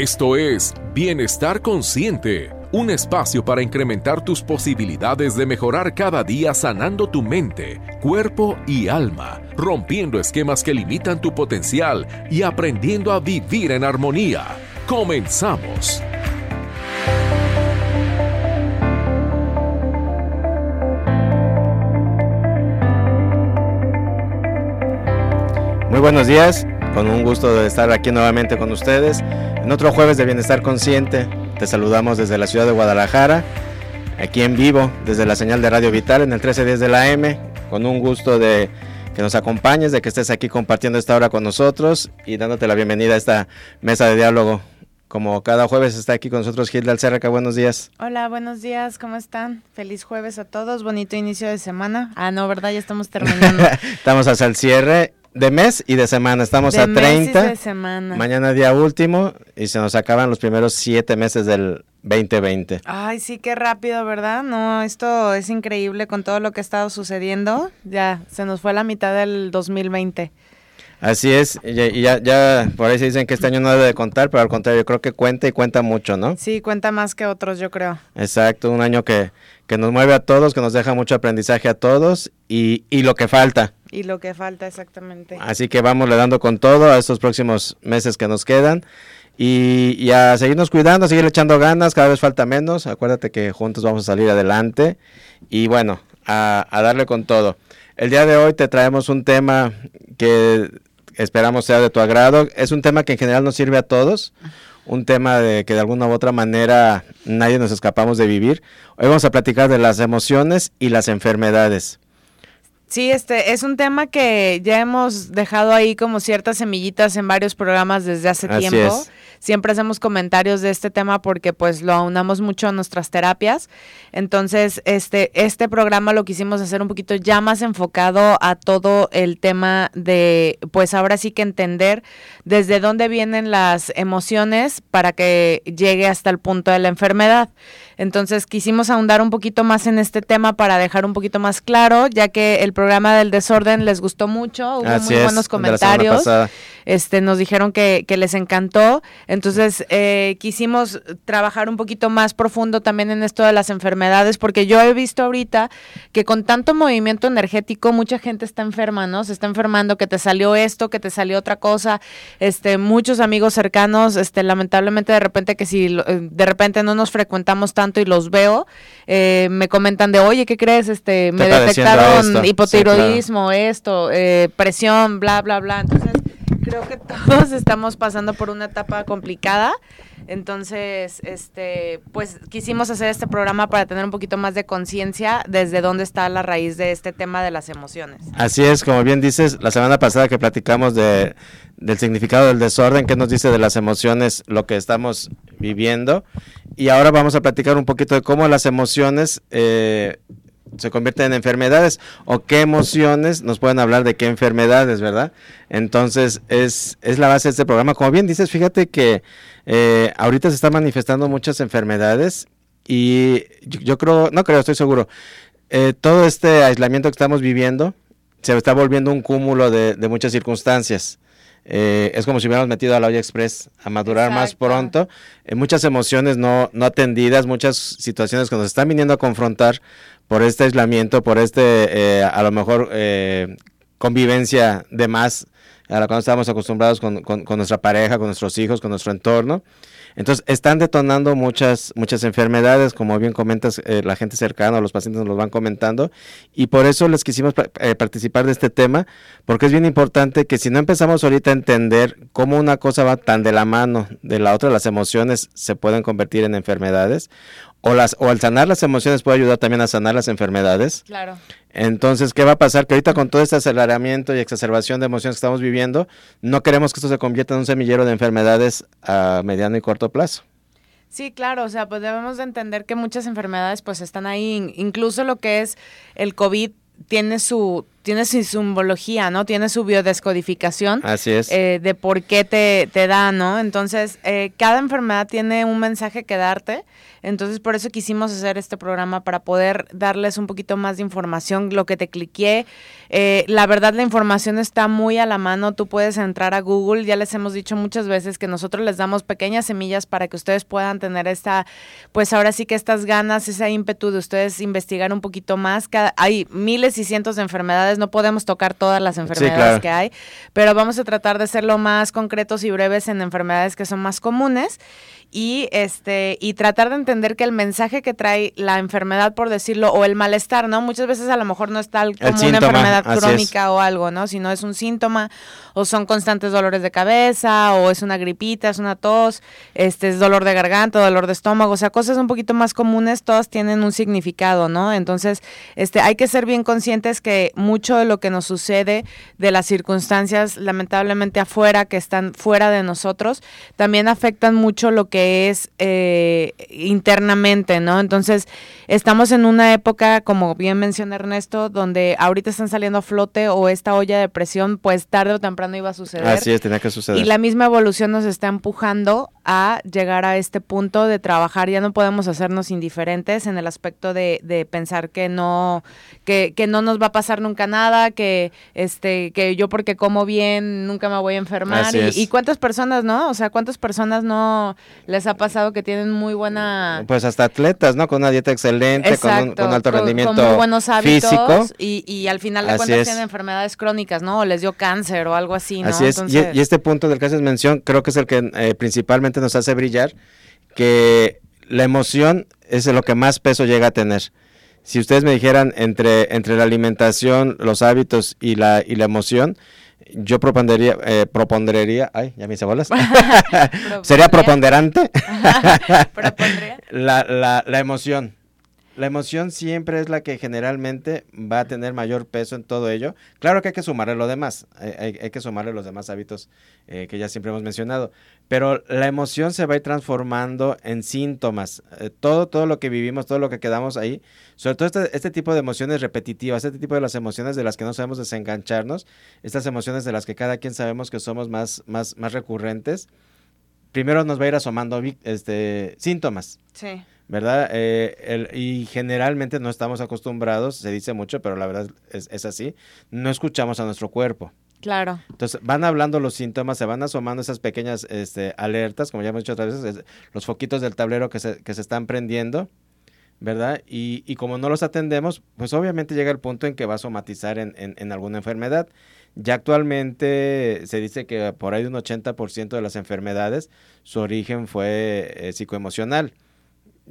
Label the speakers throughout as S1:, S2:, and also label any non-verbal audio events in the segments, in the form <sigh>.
S1: Esto es Bienestar Consciente, un espacio para incrementar tus posibilidades de mejorar cada día sanando tu mente, cuerpo y alma, rompiendo esquemas que limitan tu potencial y aprendiendo a vivir en armonía. Comenzamos.
S2: Muy buenos días, con un gusto de estar aquí nuevamente con ustedes en otro jueves de Bienestar Consciente. Te saludamos desde la ciudad de Guadalajara, aquí en vivo, desde la señal de Radio Vital en el 1310 de la M, con un gusto de que nos acompañes, de que estés aquí compartiendo esta hora con nosotros y dándote la bienvenida a esta mesa de diálogo. Como cada jueves está aquí con nosotros Gilda Alcerraca, buenos días.
S3: Hola, buenos días, ¿cómo están? Feliz jueves a todos, bonito inicio de semana. Ah, no, ¿verdad? Ya estamos terminando. <laughs>
S2: estamos hasta el cierre de mes y de semana. Estamos a 30.
S3: de semana.
S2: Mañana día último y se nos acaban los primeros siete meses del 2020.
S3: Ay, sí, qué rápido, ¿verdad? No, esto es increíble con todo lo que ha estado sucediendo. Ya, se nos fue la mitad del 2020.
S2: Así es, y ya, ya por ahí se dicen que este año no debe de contar, pero al contrario, yo creo que cuenta y cuenta mucho, ¿no?
S3: Sí, cuenta más que otros, yo creo.
S2: Exacto, un año que, que nos mueve a todos, que nos deja mucho aprendizaje a todos y, y lo que falta.
S3: Y lo que falta, exactamente.
S2: Así que vamos le dando con todo a estos próximos meses que nos quedan. Y, y, a seguirnos cuidando, a seguir echando ganas, cada vez falta menos. Acuérdate que juntos vamos a salir adelante. Y bueno, a, a darle con todo. El día de hoy te traemos un tema que esperamos sea de tu agrado. Es un tema que en general nos sirve a todos, un tema de que de alguna u otra manera nadie nos escapamos de vivir. Hoy vamos a platicar de las emociones y las enfermedades.
S3: Sí, este es un tema que ya hemos dejado ahí como ciertas semillitas en varios programas desde hace
S2: Así
S3: tiempo.
S2: es.
S3: Siempre hacemos comentarios de este tema porque pues lo aunamos mucho a nuestras terapias. Entonces, este este programa lo quisimos hacer un poquito ya más enfocado a todo el tema de pues ahora sí que entender desde dónde vienen las emociones para que llegue hasta el punto de la enfermedad. Entonces quisimos ahondar un poquito más en este tema para dejar un poquito más claro, ya que el programa del desorden les gustó mucho, hubo
S2: Así
S3: muy
S2: es,
S3: buenos comentarios, este, nos dijeron que, que les encantó, entonces eh, quisimos trabajar un poquito más profundo también en esto de las enfermedades, porque yo he visto ahorita que con tanto movimiento energético mucha gente está enferma, ¿no? Se está enfermando, que te salió esto, que te salió otra cosa, este, muchos amigos cercanos, este, lamentablemente de repente que si eh, de repente no nos frecuentamos tanto y los veo, eh, me comentan de, oye, ¿qué crees? Este, me detectaron
S2: esto". Sí,
S3: hipotiroidismo, esto, eh, presión, bla, bla, bla. Entonces, creo que todos estamos pasando por una etapa complicada. Entonces, este, pues quisimos hacer este programa para tener un poquito más de conciencia desde dónde está la raíz de este tema de las emociones.
S2: Así es, como bien dices, la semana pasada que platicamos de, del significado del desorden, qué nos dice de las emociones, lo que estamos viviendo. Y ahora vamos a platicar un poquito de cómo las emociones eh, se convierten en enfermedades o qué emociones nos pueden hablar de qué enfermedades, ¿verdad? Entonces, es, es la base de este programa. Como bien dices, fíjate que eh, ahorita se están manifestando muchas enfermedades y yo, yo creo, no creo, estoy seguro, eh, todo este aislamiento que estamos viviendo se está volviendo un cúmulo de, de muchas circunstancias. Eh, es como si hubiéramos metido a la olla express a madurar más pronto. Eh, muchas emociones no, no atendidas, muchas situaciones que nos están viniendo a confrontar por este aislamiento, por este, eh, a lo mejor, eh, convivencia de más a la cual estamos acostumbrados con, con- nuestra pareja, con nuestros hijos, con nuestro entorno. Entonces, están detonando muchas, muchas enfermedades, como bien comentas, eh, la gente cercana, los pacientes nos los van comentando, y por eso les quisimos eh, participar de este tema, porque es bien importante que si no empezamos ahorita a entender cómo una cosa va tan de la mano de la otra, las emociones se pueden convertir en enfermedades, o, las, o al sanar las emociones puede ayudar también a sanar las enfermedades.
S3: Claro.
S2: Entonces, ¿qué va a pasar? Que ahorita con todo este aceleramiento y exacerbación de emociones que estamos viviendo, no queremos que esto se convierta en un semillero de enfermedades a mediano y corto plazo.
S3: Sí, claro, o sea, pues debemos de entender que muchas enfermedades pues están ahí, In- incluso lo que es el COVID tiene su tiene su simbología, ¿no? Tiene su biodescodificación.
S2: Así es.
S3: Eh, de por qué te, te da, ¿no? Entonces, eh, cada enfermedad tiene un mensaje que darte. Entonces, por eso quisimos hacer este programa para poder darles un poquito más de información, lo que te cliqué. Eh, la verdad, la información está muy a la mano. Tú puedes entrar a Google. Ya les hemos dicho muchas veces que nosotros les damos pequeñas semillas para que ustedes puedan tener esta, pues ahora sí que estas ganas, ese ímpetu de ustedes investigar un poquito más. Cada, hay miles y cientos de enfermedades no podemos tocar todas las enfermedades que hay, pero vamos a tratar de ser lo más concretos y breves en enfermedades que son más comunes y este y tratar de entender que el mensaje que trae la enfermedad por decirlo o el malestar no muchas veces a lo mejor no es tal como una enfermedad crónica o algo no sino es un síntoma o son constantes dolores de cabeza o es una gripita es una tos este es dolor de garganta dolor de estómago o sea cosas un poquito más comunes todas tienen un significado no entonces este hay que ser bien conscientes que mucho de lo que nos sucede de las circunstancias lamentablemente afuera que están fuera de nosotros también afectan mucho lo que es eh, internamente, ¿no? Entonces, estamos en una época, como bien menciona Ernesto, donde ahorita están saliendo a flote o esta olla de presión, pues tarde o temprano iba a suceder.
S2: Así es, tenía que suceder.
S3: Y la misma evolución nos está empujando a llegar a este punto de trabajar. Ya no podemos hacernos indiferentes en el aspecto de, de pensar que no, que, que, no nos va a pasar nunca nada, que este, que yo porque como bien nunca me voy a enfermar. Y, y, cuántas personas, ¿no? O sea, cuántas personas no les ha pasado que tienen muy buena...
S2: Pues hasta atletas, ¿no? Con una dieta excelente, con, un, con, alto rendimiento con, muy buenos hábitos físico.
S3: Y, y al final de cuentas tienen enfermedades crónicas, ¿no? O les dio cáncer o algo así, ¿no?
S2: Así es. Y, y, este punto del que haces mención creo que es el que eh, principalmente nos hace brillar, que la emoción es lo que más peso llega a tener. Si ustedes me dijeran entre, entre la alimentación, los hábitos y la, y la emoción, yo propondría, eh, propondría, ay, ya me hice bolas. <laughs> <laughs> Sería preponderante <laughs> la, la, la emoción. La emoción siempre es la que generalmente va a tener mayor peso en todo ello. Claro que hay que sumarle lo demás, hay, hay, que sumarle los demás hábitos eh, que ya siempre hemos mencionado, pero la emoción se va a ir transformando en síntomas. Eh, todo, todo lo que vivimos, todo lo que quedamos ahí, sobre todo este, este, tipo de emociones repetitivas, este tipo de las emociones de las que no sabemos desengancharnos, estas emociones de las que cada quien sabemos que somos más, más, más recurrentes, primero nos va a ir asomando este, síntomas.
S3: Sí.
S2: ¿Verdad? Eh, el, y generalmente no estamos acostumbrados, se dice mucho, pero la verdad es, es, así, no escuchamos a nuestro cuerpo.
S3: Claro.
S2: Entonces van hablando los síntomas, se van asomando esas pequeñas este, alertas, como ya hemos dicho otras veces, los foquitos del tablero que se, que se están prendiendo, ¿verdad? Y, y, como no los atendemos, pues obviamente llega el punto en que va a somatizar en, en, en alguna enfermedad. Ya actualmente se dice que por ahí un 80% de las enfermedades, su origen fue eh, psicoemocional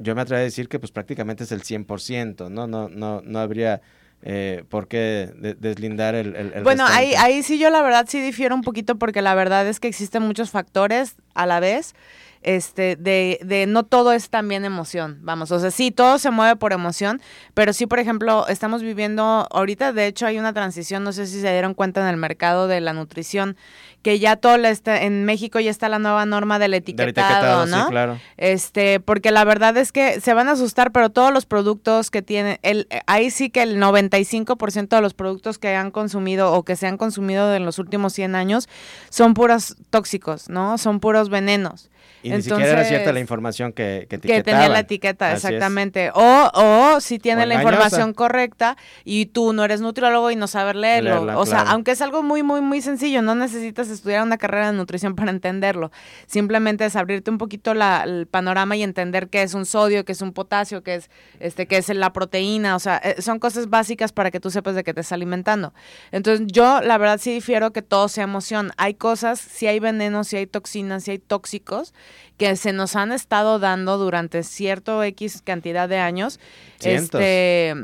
S2: yo me atrevo a decir que pues prácticamente es el 100%, ¿no? No, no, no habría eh, por qué deslindar el... el,
S3: bueno, ahí, ahí sí yo la verdad sí difiero un poquito porque la verdad es que existen muchos factores a la vez este, de, de no todo es también emoción, vamos, o sea, sí, todo se mueve por emoción, pero sí, por ejemplo, estamos viviendo, ahorita de hecho hay una transición, no sé si se dieron cuenta en el mercado de la nutrición, que ya todo está, en México ya está la nueva norma del etiquetado, ¿no?
S2: Sí, claro.
S3: Este, porque la verdad es que se van a asustar, pero todos los productos que tienen, el, ahí sí que el 95% de los productos que han consumido o que se han consumido en los últimos 100 años son puros tóxicos, ¿no? Son puros venenos.
S2: Y ni siquiera era cierta la información que, que,
S3: que tenía la etiqueta, exactamente. O, o si tiene la información correcta y tú no eres nutriólogo y no sabes leerlo. o sea, aunque es algo muy, muy, muy sencillo, no necesitas estudiar una carrera de nutrición <laughs> para entenderlo. Simplemente es abrirte un poquito la, el panorama y entender qué es un sodio, qué es un potasio, qué es, este, qué es la proteína. O sea, eh, son cosas básicas para que tú sepas de qué te estás alimentando. Entonces, yo la verdad sí difiero que todo sea emoción. Hay cosas, si hay venenos, si hay toxinas, si hay tóxicos que se nos han estado dando durante cierto X cantidad de años, este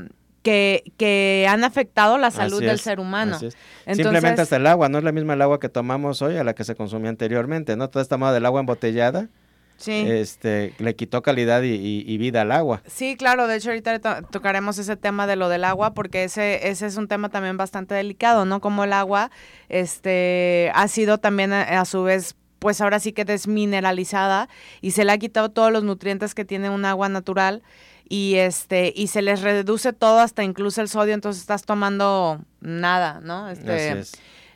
S3: que, que han afectado la salud del ser humano.
S2: Simplemente hasta el agua, no es la misma el agua que tomamos hoy a la que se consumía anteriormente, ¿no? Toda esta moda del agua embotellada.
S3: Sí.
S2: Este, le quitó calidad y, y, vida al agua.
S3: Sí, claro, de hecho ahorita to tocaremos ese tema de lo del agua porque ese, ese es un tema también bastante delicado, ¿no? Como el agua este, ha sido también a, a su vez pues ahora sí que desmineralizada y se le ha quitado todos los nutrientes que tiene un agua natural y este y se les reduce todo hasta incluso el sodio, entonces estás tomando nada, ¿no? Este,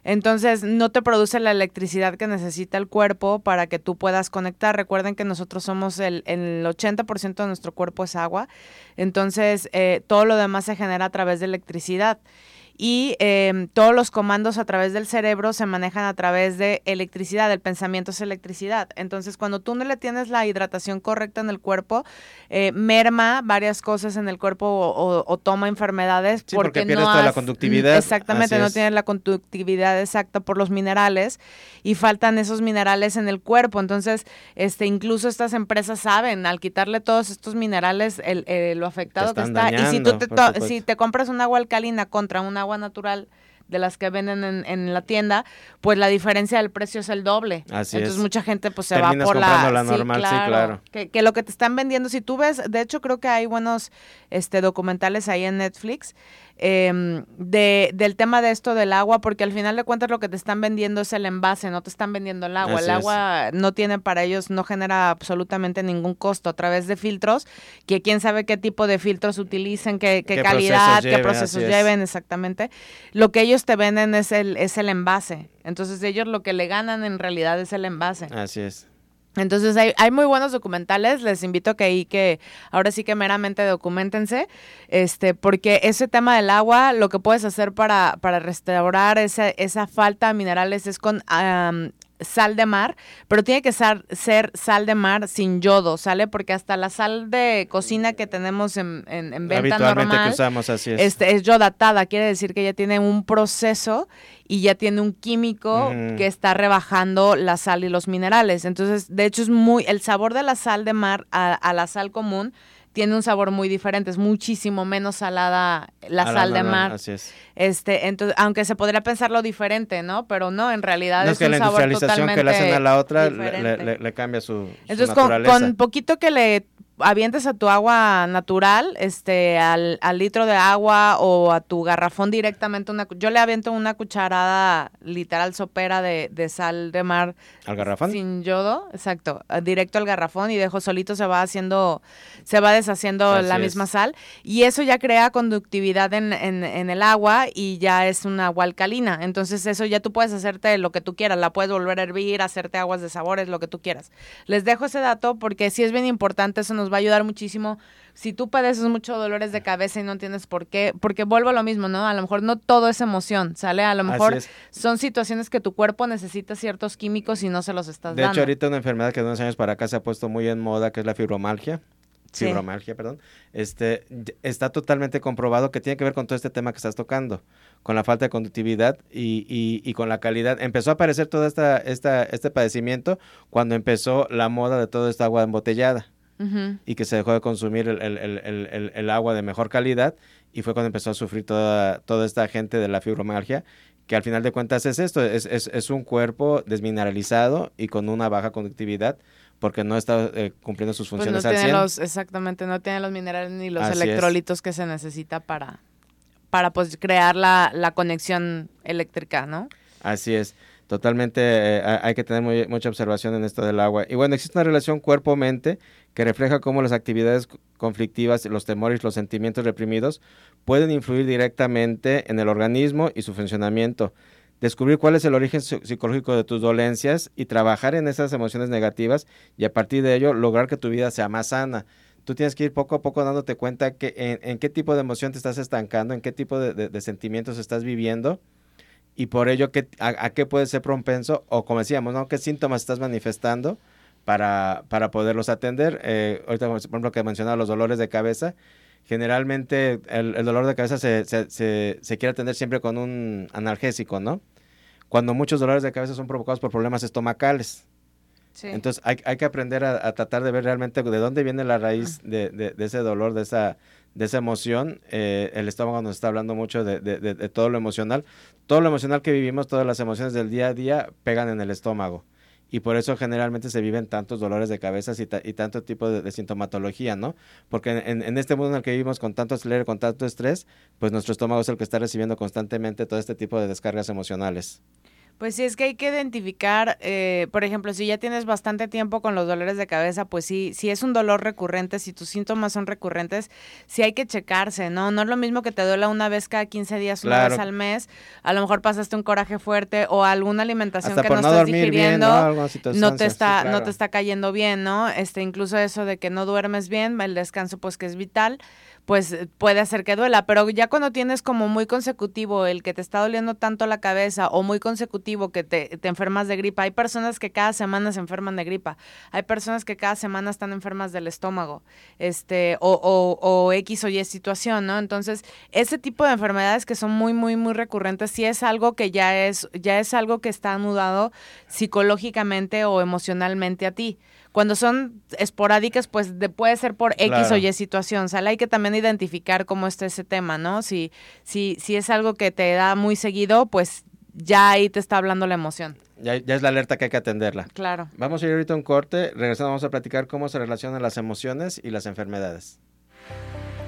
S3: entonces no te produce la electricidad que necesita el cuerpo para que tú puedas conectar. Recuerden que nosotros somos el, el 80% de nuestro cuerpo es agua, entonces eh, todo lo demás se genera a través de electricidad y em, todos los comandos a través del cerebro se manejan a través de electricidad, el pensamiento es electricidad. Entonces, cuando tú no le tienes la hidratación correcta en el cuerpo, eh, merma varias cosas en el cuerpo o, toma enfermedades
S2: porque, no toda la conductividad.
S3: Exactamente, no tienes la conductividad exacta por los minerales y faltan esos minerales en el cuerpo. Entonces, este, incluso estas empresas saben, al quitarle todos estos minerales, el, eh, lo afectado que está. y si tú te, si te compras un agua alcalina contra un agua natural de las que venden en, la tienda, pues la diferencia del precio es el doble. Así Entonces mucha gente pues se va por la,
S2: la normal, sí, claro.
S3: Que, que, lo que te están vendiendo, si tú ves, de hecho creo que hay buenos este documentales ahí en Netflix eh, de, del tema de esto del agua, porque al final de cuentas lo que te están vendiendo es el envase, no te están vendiendo el agua. el agua no tiene para ellos, no genera absolutamente ningún costo a través de filtros, que quién sabe qué tipo de filtros utilicen, qué, qué, calidad, qué procesos lleven exactamente. Lo que ellos te venden es el, es el envase. Entonces ellos lo que le ganan en realidad es el envase.
S2: Así es.
S3: Entonces hay, hay, muy buenos documentales, les invito que ahí que ahora sí que meramente documentense, este, porque ese tema del agua, lo que puedes hacer para, para restaurar esa, esa falta de minerales es con sal de mar, pero tiene que ser, ser, sal de mar sin yodo, ¿sale? Porque hasta la sal de cocina que tenemos en, en, venta normal
S2: que usamos, así es.
S3: Este, es yodatada, quiere decir que ya tiene un proceso y ya tiene un químico que está rebajando la sal y los minerales. Entonces, de hecho es muy, el sabor de la sal de mar a, a la sal común tiene un sabor muy diferente, es muchísimo menos salada la sal de mar.
S2: Así es.
S3: Este, entonces, aunque se podría pensarlo diferente, ¿no? Pero no, en realidad es,
S2: es que
S3: la
S2: industrialización que le hacen a la otra le, cambia su,
S3: entonces,
S2: naturaleza.
S3: Con, con poquito que le avientes a tu agua natural, este, al, al, litro de agua o a tu garrafón directamente, una, yo le aviento una cucharada literal sopera de, de sal de mar.
S2: ¿Al garrafón?
S3: Sin yodo, exacto, directo al garrafón y dejo solito se va haciendo, se va deshaciendo la misma sal y eso ya crea conductividad en, en, en, el agua y ya es una agua alcalina. Entonces eso ya tú puedes hacerte lo que tú quieras, la puedes volver a hervir, hacerte aguas de sabores, lo que tú quieras. Les dejo ese dato porque sí es bien importante, eso nos va a ayudar muchísimo. Si tú padeces mucho dolores de cabeza y no entiendes por qué, porque vuelvo a lo mismo, ¿no? A lo mejor no todo es emoción, ¿sale? A lo mejor son situaciones que tu cuerpo necesita ciertos químicos y no se los estás
S2: dando.
S3: De
S2: hecho, ahorita una enfermedad que de unos años para acá se ha puesto muy en moda, que es la fibromalgia fibromialgia, perdón, este, está totalmente comprobado que tiene que ver con todo este tema que estás tocando, con la falta de conductividad y, y, con la calidad. Empezó a aparecer todo esta, esta, este padecimiento cuando empezó la moda de toda esta agua embotellada y que se dejó de consumir el, el, el, el, agua de mejor calidad y fue cuando empezó a sufrir toda, toda esta gente de la fibromialgia que al final de cuentas es esto, es, es, es un cuerpo desmineralizado y con una baja conductividad porque no está eh, cumpliendo sus pues funciones
S3: no
S2: tiene
S3: Los, exactamente, no tiene los minerales ni los electrolitos que se necesita para, para pues crear la, la conexión eléctrica, ¿no?
S2: Así es. Totalmente eh, hay que tener mucha observación en esto del agua. Y bueno, existe una relación cuerpo-mente que refleja cómo las actividades conflictivas, los temores, los sentimientos reprimidos pueden influir directamente en el organismo y su funcionamiento. Descubrir cuál es el origen psicológico de tus dolencias y trabajar en esas emociones negativas y a partir de ello lograr que tu vida sea más sana. Tú tienes que ir poco a poco dándote cuenta que en, qué tipo de emoción te estás estancando, en qué tipo de sentimientos estás viviendo y por ello ¿qué, a, qué puede ser propenso o como decíamos, ¿no? ¿Qué síntomas estás manifestando para, para poderlos atender? Eh, ahorita, por ejemplo, que mencionaba los dolores de cabeza, generalmente el, dolor de cabeza se, se, se, quiere atender siempre con un analgésico, ¿no? Cuando muchos dolores de cabeza son provocados por problemas estomacales. Entonces hay, hay, que aprender a, tratar de ver realmente de dónde viene la raíz de, de, de, ese dolor, de esa, de esa emoción. Eh, el estómago nos está hablando mucho de, de, todo lo emocional. Todo lo emocional que vivimos, todas las emociones del día a día pegan en el estómago. Y por eso generalmente se viven tantos dolores de cabeza y, tanto tipo de, sintomatología, ¿no? Porque en, en, este mundo en el que vivimos con tanto con tanto estrés, pues nuestro estómago es el que está recibiendo constantemente todo este tipo de descargas emocionales.
S3: Pues sí, es que hay que identificar, eh, por ejemplo, si ya tienes bastante tiempo con los dolores de cabeza, pues sí, si es un dolor recurrente, si tus síntomas son recurrentes, sí hay que checarse, ¿no? No es lo mismo que te duela una vez cada 15 días, una vez al mes, a lo mejor pasaste un coraje fuerte o alguna alimentación que no, estás digiriendo, ¿no? te está, no te está cayendo bien, ¿no? Este, incluso eso de que no duermes bien, el descanso pues que es vital pues puede hacer que duela, pero ya cuando tienes como muy consecutivo el que te está doliendo tanto la cabeza o muy consecutivo que te, te, enfermas de gripa, hay personas que cada semana se enferman de gripa, hay personas que cada semana están enfermas del estómago, este, o, o, o X o Y situación, ¿no? Entonces, ese tipo de enfermedades que son muy, muy, muy recurrentes, sí es algo que ya es, ya es algo que está anudado psicológicamente o emocionalmente a ti. Cuando son esporádicas, pues puede ser por X o Y situación. O sea, hay que también identificar cómo está ese tema, ¿no? Si, si, si es algo que te da muy seguido, pues ya ahí te está hablando la emoción.
S2: Ya, ya, es la alerta que hay que atenderla.
S3: Claro.
S2: Vamos a ir ahorita a un corte. Regresando vamos a platicar cómo se relacionan las emociones y las enfermedades.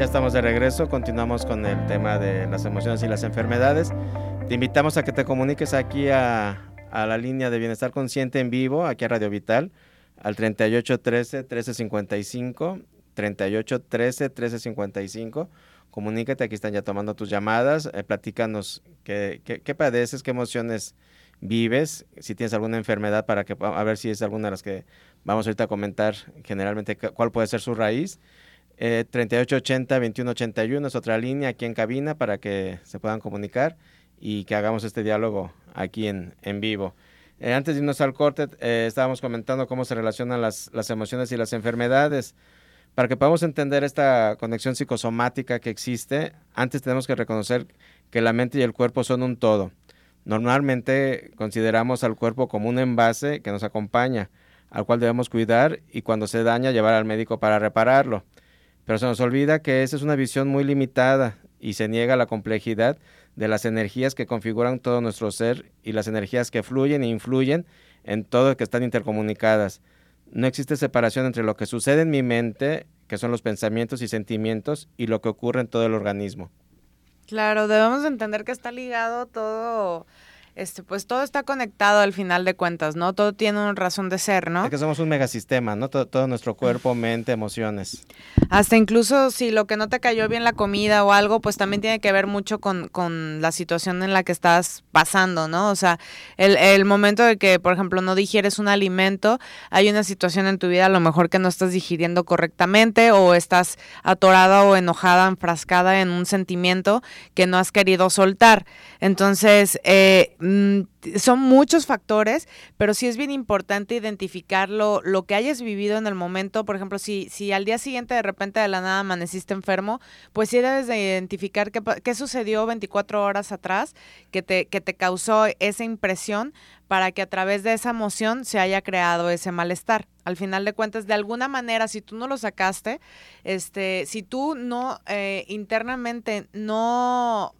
S2: Ya estamos de regreso, continuamos con el tema de las emociones y las enfermedades. Te invitamos a que te comuniques aquí a, la línea de Bienestar Consciente en vivo, aquí a Radio Vital, al 3813-1355, 3813-1355. Comunícate, aquí están ya tomando tus llamadas, eh, platícanos qué, qué, padeces, qué emociones vives, si tienes alguna enfermedad para que a ver si es alguna de las que vamos ahorita a comentar generalmente cuál puede ser su raíz eh, 3880-2181 es otra línea aquí en cabina para que se puedan comunicar y que hagamos este diálogo aquí en, en vivo. Eh, antes de irnos al corte, eh, estábamos comentando cómo se relacionan las, las emociones y las enfermedades. Para que podamos entender esta conexión psicosomática que existe, antes tenemos que reconocer que la mente y el cuerpo son un todo. Normalmente consideramos al cuerpo como un envase que nos acompaña, al cual debemos cuidar y cuando se daña llevar al médico para repararlo. Pero se nos olvida que esa es una visión muy limitada y se niega la complejidad de las energías que configuran todo nuestro ser y las energías que fluyen e influyen en todo que están intercomunicadas. No existe separación entre lo que sucede en mi mente, que son los pensamientos y sentimientos, y lo que ocurre en todo el organismo.
S3: Claro, debemos entender que está ligado todo este, pues todo está conectado al final de cuentas, ¿no? Todo tiene una razón de ser, ¿no?
S2: Es que somos un megasistema, ¿no? Todo, nuestro cuerpo, mente, emociones.
S3: Hasta incluso si lo que no te cayó bien la comida o algo, pues también tiene que ver mucho con, con la situación en la que estás pasando, ¿no? O sea, el, el momento de que, por ejemplo, no digieres un alimento, hay una situación en tu vida a lo mejor que no estás digiriendo correctamente o estás atorada o enojada, enfrascada en un sentimiento que no has querido soltar. Entonces, eh, Mm, son muchos factores, pero sí es bien importante identificar lo, que hayas vivido en el momento. Por ejemplo, si, si al día siguiente de repente de la nada amaneciste enfermo, pues sí debes de identificar qué, qué sucedió 24 horas atrás que te, que te causó esa impresión para que a través de esa emoción se haya creado ese malestar. Al final de cuentas, de alguna manera, si tú no lo sacaste, este, si tú no eh, internamente no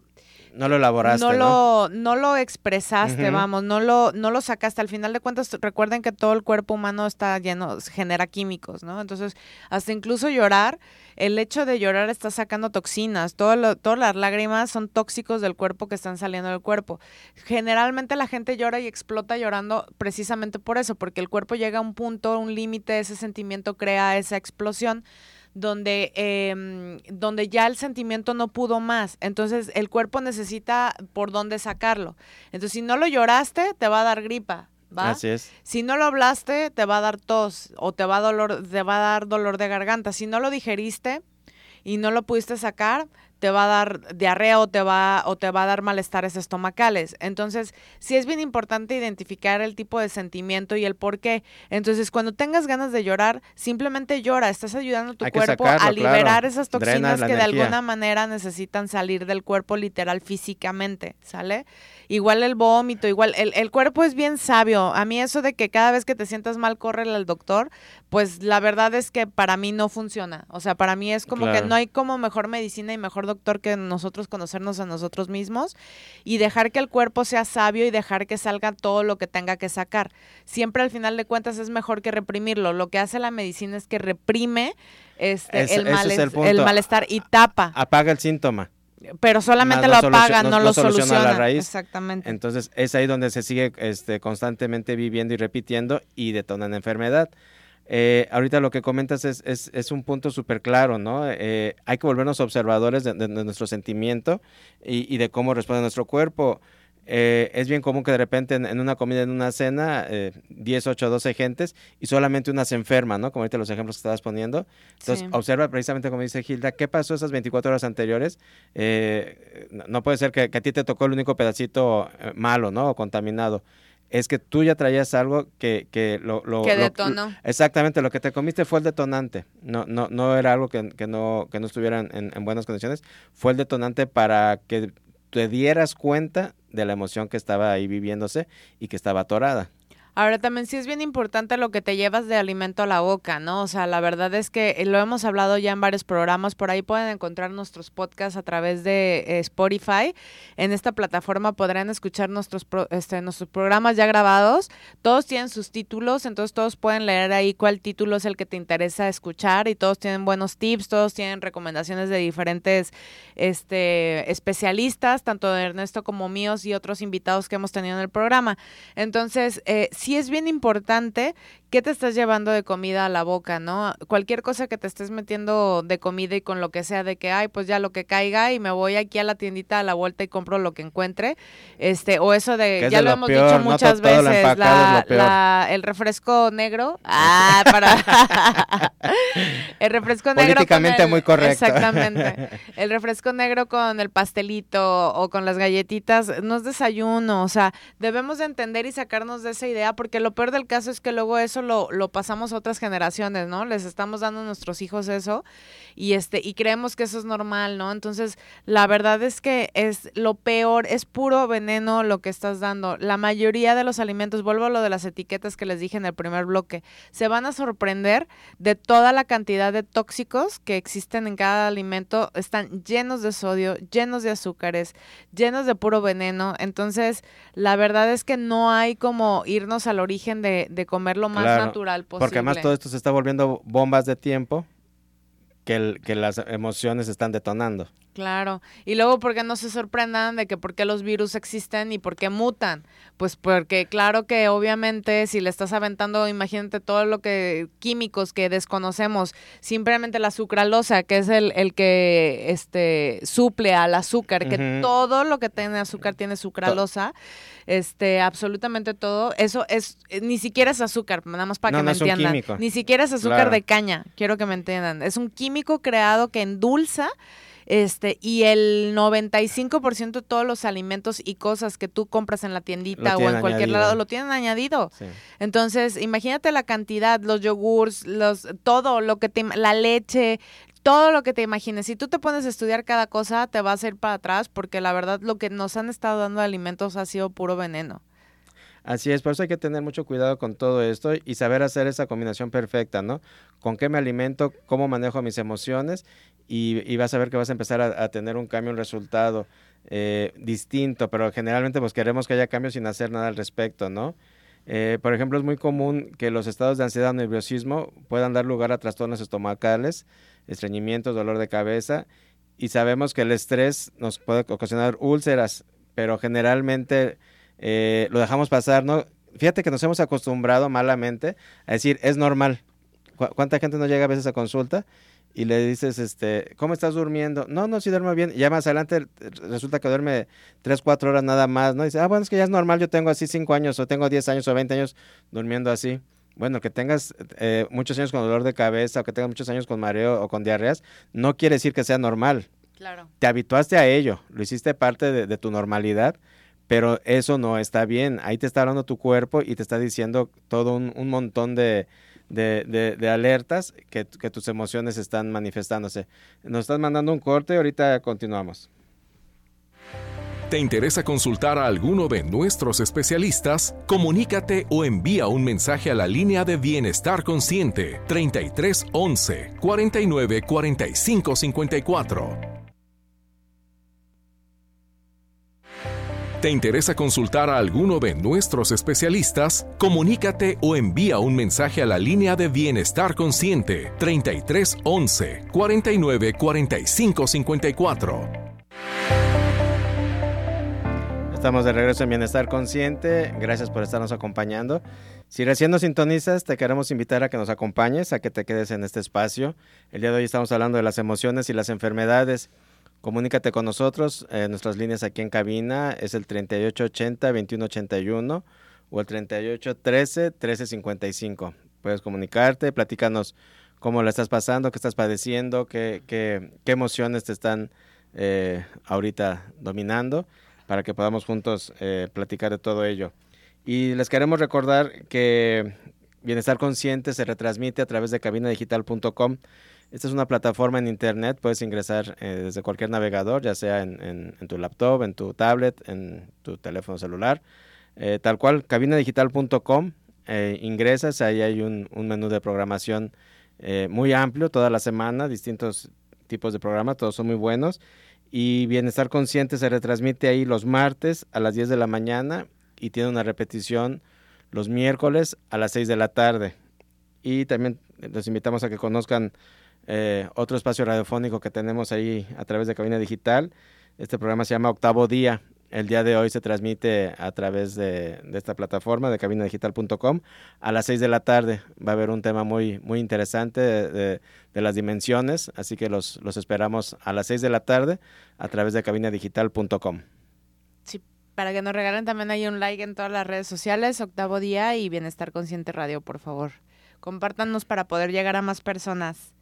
S2: no lo elaboraste.
S3: No, Lo, no lo expresaste, vamos, no lo, no lo sacaste. Al final de cuentas, recuerden que todo el cuerpo humano está lleno, genera químicos, ¿no? Entonces, hasta incluso llorar, el hecho de llorar está sacando toxinas. Todo todas las lágrimas son tóxicos del cuerpo que están saliendo del cuerpo. Generalmente la gente llora y explota llorando precisamente por eso, porque el cuerpo llega a un punto, un límite, ese sentimiento crea esa explosión donde, eh, donde ya el sentimiento no pudo más. Entonces el cuerpo necesita por dónde sacarlo. Entonces si no lo lloraste, te va a dar gripa. ¿Va?
S2: Así es.
S3: Si no lo hablaste, te va a dar tos o te va, a dolor, te va a dar dolor de garganta. Si no lo digeriste y no lo pudiste sacar, te va a dar diarrea o te va, o te va a dar malestares estomacales. Entonces, sí es bien importante identificar el tipo de sentimiento y el por qué. Entonces, cuando tengas ganas de llorar, simplemente llora. Estás ayudando a tu cuerpo a liberar esas toxinas que de alguna manera necesitan salir del cuerpo literal físicamente, ¿sale? Igual el vómito, igual el, el cuerpo es bien sabio. A mí eso de que cada vez que te sientas mal, corre al doctor, pues la verdad es que para mí no funciona. O sea, para mí es como que no hay como mejor medicina y mejor doctor que nosotros conocernos a nosotros mismos y dejar que el cuerpo sea sabio y dejar que salga todo lo que tenga que sacar. Siempre al final de cuentas es mejor que reprimirlo. Lo que hace la medicina es que reprime este, el, el, malestar y tapa.
S2: Apaga el síntoma
S3: pero solamente lo apaga, no, lo soluciona. la raíz. Exactamente.
S2: Entonces es ahí donde se sigue este, constantemente viviendo y repitiendo y detonan enfermedad. Eh, ahorita lo que comentas es, es, es un punto súper claro, ¿no? Eh, hay que volvernos observadores de, nuestro sentimiento y, y, de cómo responde nuestro cuerpo. Eh, es bien común que de repente en, una comida, en una cena, 10, 8, 12 gentes y solamente una se enferma, ¿no? Como ahorita los ejemplos que estabas poniendo. Entonces, observa precisamente como dice Gilda, ¿qué pasó esas 24 horas anteriores? no puede ser que, que, a ti te tocó el único pedacito malo, ¿no? O contaminado es que tú ya traías algo que, que lo, lo
S3: que detonó.
S2: exactamente, lo que te comiste fue el detonante. No, no, no era algo que, que no, que no estuviera en, en, buenas condiciones. Fue el detonante para que te dieras cuenta de la emoción que estaba ahí viviéndose y que estaba atorada.
S3: Ahora también sí es bien importante lo que te llevas de alimento a la boca, ¿no? O sea, la verdad es que eh, lo hemos hablado ya en varios programas, por ahí pueden encontrar nuestros podcasts a través de eh, Spotify. En esta plataforma podrán escuchar nuestros, este, nuestros programas ya grabados. Todos tienen sus títulos, entonces todos pueden leer ahí cuál título es el que te interesa escuchar y todos tienen buenos tips, todos tienen recomendaciones de diferentes este, especialistas, tanto de Ernesto como míos y otros invitados que hemos tenido en el programa. Entonces, eh, sí es bien importante qué te estás llevando de comida a la boca, ¿no? Cualquier cosa que te estés metiendo de comida y con lo que sea, de que, ay, pues ya lo que caiga y me voy aquí a la tiendita a la vuelta y compro lo que encuentre, este, o eso de, ya lo, hemos dicho muchas veces, la, el refresco negro, <laughs> ah, para, <laughs> el refresco negro.
S2: Políticamente muy correcto.
S3: Exactamente, <laughs> el refresco negro con el pastelito o con las galletitas, no es desayuno, o sea, debemos de entender y sacarnos de esa idea, porque lo peor del caso es que luego eso lo, lo pasamos a otras generaciones, ¿no? Les estamos dando a nuestros hijos eso y este y creemos que eso es normal, ¿no? Entonces, la verdad es que es lo peor, es puro veneno lo que estás dando. La mayoría de los alimentos, vuelvo a lo de las etiquetas que les dije en el primer bloque, se van a sorprender de toda la cantidad de tóxicos que existen en cada alimento, están llenos de sodio, llenos de azúcares, llenos de puro veneno. Entonces, la verdad es que no hay como irnos al origen de, de comer lo más natural posible.
S2: Porque además todo esto se está volviendo bombas de tiempo que, el, que las emociones están detonando.
S3: Claro. Y luego, ¿por qué no se sorprendan de que por qué los virus existen y por qué mutan? Pues porque claro que obviamente si le estás aventando, imagínate todo lo que químicos que desconocemos, simplemente la sucralosa, que es el, el que este suple al azúcar, que todo lo que tiene azúcar tiene sucralosa, este, absolutamente todo, eso es, ni siquiera es azúcar, nada más para que me entiendan. Ni siquiera es azúcar de caña, quiero que me entiendan. Es un químico creado que endulza este, y el 95% de todos los alimentos y cosas que tú compras en la tiendita o en cualquier lado lo tienen añadido. Entonces, imagínate la cantidad, los yogurts, los, todo lo que te, la leche, todo lo que te imagines. Si tú te pones a estudiar cada cosa, te vas a ir para atrás porque la verdad lo que nos han estado dando alimentos ha sido puro veneno.
S2: Así es, por eso hay que tener mucho cuidado con todo esto y saber hacer esa combinación perfecta, ¿no? Con qué me alimento, cómo manejo mis emociones y, vas a ver que vas a empezar a, tener un cambio, un resultado eh, distinto, pero generalmente pues queremos que haya cambios sin hacer nada al respecto, ¿no? Eh, por ejemplo, es muy común que los estados de ansiedad o nerviosismo puedan dar lugar a trastornos estomacales, estreñimientos, dolor de cabeza, y sabemos que el estrés nos puede ocasionar úlceras, pero generalmente eh, lo dejamos pasar, ¿no? Fíjate que nos hemos acostumbrado malamente a decir, es normal. ¿Cuánta gente no llega a veces a consulta y le dices, este, ¿cómo estás durmiendo? No, no, sí duermo bien. ya más adelante resulta que duerme 3, 4 horas nada más, ¿no? dice, ah, bueno, es que ya es normal, yo tengo así 5 años, o tengo 10 años, o 20 años durmiendo así. Bueno, que tengas eh, muchos años con dolor de cabeza, o que tengas muchos años con mareo o con diarreas, no quiere decir que sea normal.
S3: Claro.
S2: Te habituaste a ello, lo hiciste parte de, tu normalidad, pero eso no está bien. Ahí te está hablando tu cuerpo y te está diciendo todo un, montón de, de, alertas que, que, tus emociones están manifestándose. Nos estás mandando un corte, ahorita continuamos.
S1: ¿Te interesa consultar a alguno de nuestros especialistas? Comunícate o envía un mensaje a la línea de Bienestar Consciente 33 11 49 45 54. ¿Te interesa consultar a alguno de nuestros especialistas? Comunícate o envía un mensaje a la línea de Bienestar Consciente 33 11 49 45 54.
S2: Estamos de regreso en Bienestar Consciente. Gracias por estarnos acompañando. Si recién nos sintonizas, te queremos invitar a que nos acompañes, a que te quedes en este espacio. El día de hoy estamos hablando de las emociones y las enfermedades. Comunícate con nosotros. Eh, nuestras líneas aquí en cabina es el 3880-2181 o el 3813-1355. Puedes comunicarte, platícanos cómo la estás pasando, qué estás padeciendo, qué, qué, qué emociones te están eh, ahorita dominando para que podamos juntos eh, platicar de todo ello. Y les queremos recordar que Bienestar Consciente se retransmite a través de cabinadigital.com. Esta es una plataforma en internet, puedes ingresar eh, desde cualquier navegador, ya sea en, tu laptop, en tu tablet, en tu teléfono celular, eh, tal cual, cabinadigital.com, ingresas, ahí hay un, un menú de programación muy amplio toda la semana, distintos tipos de programas, todos son muy buenos y Bienestar Consciente se retransmite ahí los martes a las 10 de la mañana y tiene una repetición los miércoles a las 6 de la tarde. Y también los invitamos a que conozcan eh, otro espacio radiofónico que tenemos ahí a través de Cabina Digital. Este programa se llama Octavo Día el día de hoy se transmite a través de, esta plataforma de cabinadigital.com a las 6 de la tarde. Va a haber un tema muy, muy interesante de, las dimensiones, así que los, los, esperamos a las 6 de la tarde a través de cabinadigital.com.
S3: Sí, para que nos regalen también hay un like en todas las redes sociales, octavo día y Bienestar Consciente Radio, por favor. Compártanos para poder llegar a más personas.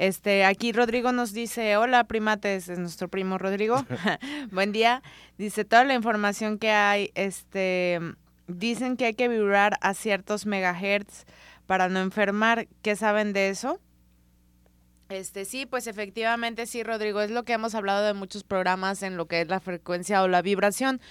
S3: Este, aquí Rodrigo nos dice, hola primates, es nuestro primo Rodrigo. <laughs> <laughs> Buen día. Dice, toda la información que hay, este, dicen que hay que vibrar a ciertos megahertz para no enfermar. ¿Qué saben de eso? Este, sí, pues efectivamente sí, Rodrigo, es lo que hemos hablado de muchos programas en lo que es la frecuencia o la vibración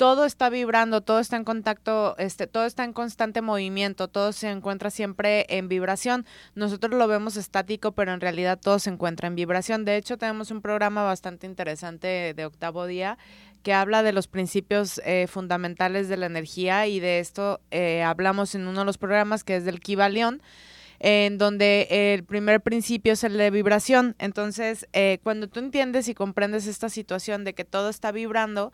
S3: todo está vibrando, todo está en contacto, este, todo está en constante movimiento, todo se encuentra siempre en vibración. Nosotros lo vemos estático, pero en realidad todo se encuentra en vibración. De hecho, tenemos un programa bastante interesante de octavo día que habla de los principios eh, fundamentales de la energía y de esto eh, hablamos en uno de los programas que es del Kibalión en donde el primer principio es el de vibración. Entonces, eh, cuando tú entiendes y comprendes esta situación de que todo está vibrando,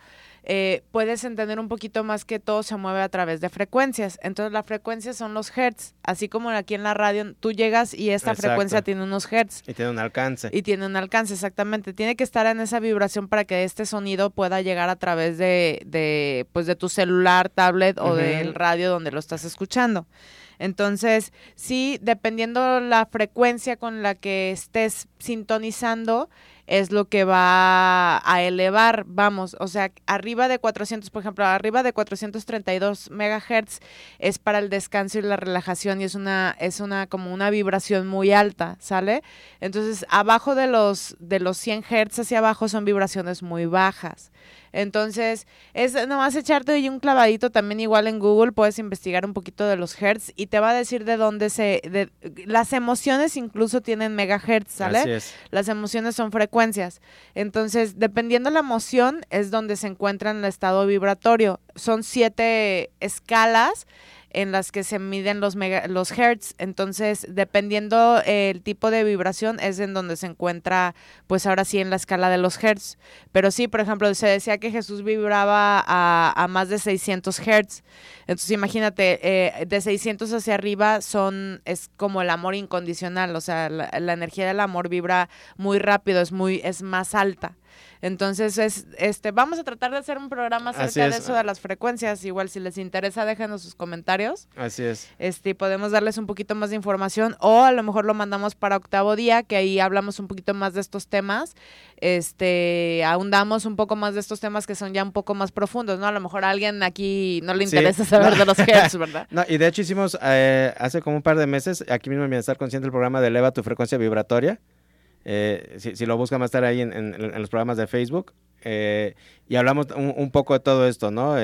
S3: eh, puedes entender un poquito más que todo se mueve a través de frecuencias. Entonces, las frecuencias son los hertz, así como aquí en la radio, tú llegas y esta frecuencia tiene unos hertz.
S2: Y tiene un alcance.
S3: Y tiene un alcance, exactamente. Tiene que estar en esa vibración para que este sonido pueda llegar a través de, de pues, de tu celular, tablet o del radio donde lo estás escuchando. Entonces, sí, dependiendo la frecuencia con la que estés sintonizando, es lo que va a elevar, vamos, o sea, arriba de 400, por ejemplo, arriba de 432 megahertz es para el descanso y la relajación y es una es una como una vibración muy alta, ¿sale? Entonces, abajo de los de los 100 hertz hacia abajo son vibraciones muy bajas. Entonces, es nomás echarte ahí un clavadito también igual en Google, puedes investigar un poquito de los hertz y te va a decir de dónde se... De, las emociones incluso tienen megahertz, ¿sale? Las emociones son frecuencias. Entonces, dependiendo la emoción, es donde se encuentra en el estado vibratorio. Son siete escalas en las que se miden los, los hertz. Entonces, dependiendo el tipo de vibración, es en donde se encuentra, pues ahora sí, en la escala de los hertz. Pero sí, por ejemplo, se decía que Jesús vibraba a, más de 600 hertz. Entonces, imagínate, eh, de 600 hacia arriba son, es como el amor incondicional. O sea, la, la energía del amor vibra muy rápido, es, muy, es más alta. Entonces, es, este, vamos a tratar de hacer un programa acerca de eso de las frecuencias. Igual, si les interesa, déjenos sus comentarios.
S2: Así es.
S3: Este, podemos darles un poquito más de información o a lo mejor lo mandamos para octavo día, que ahí hablamos un poquito más de estos temas. Este, ahondamos un poco más de estos temas que son ya un poco más profundos, ¿no? A lo mejor a alguien aquí no le interesa saber de los <laughs> hertz, ¿verdad?
S2: No, y de hecho hicimos eh, hace como un par de meses, aquí mismo en Bienestar Consciente, el programa de Eleva tu frecuencia vibratoria. Eh, si, lo buscan, va a estar ahí en, los programas de Facebook. Eh, y hablamos un, poco de todo esto, ¿no?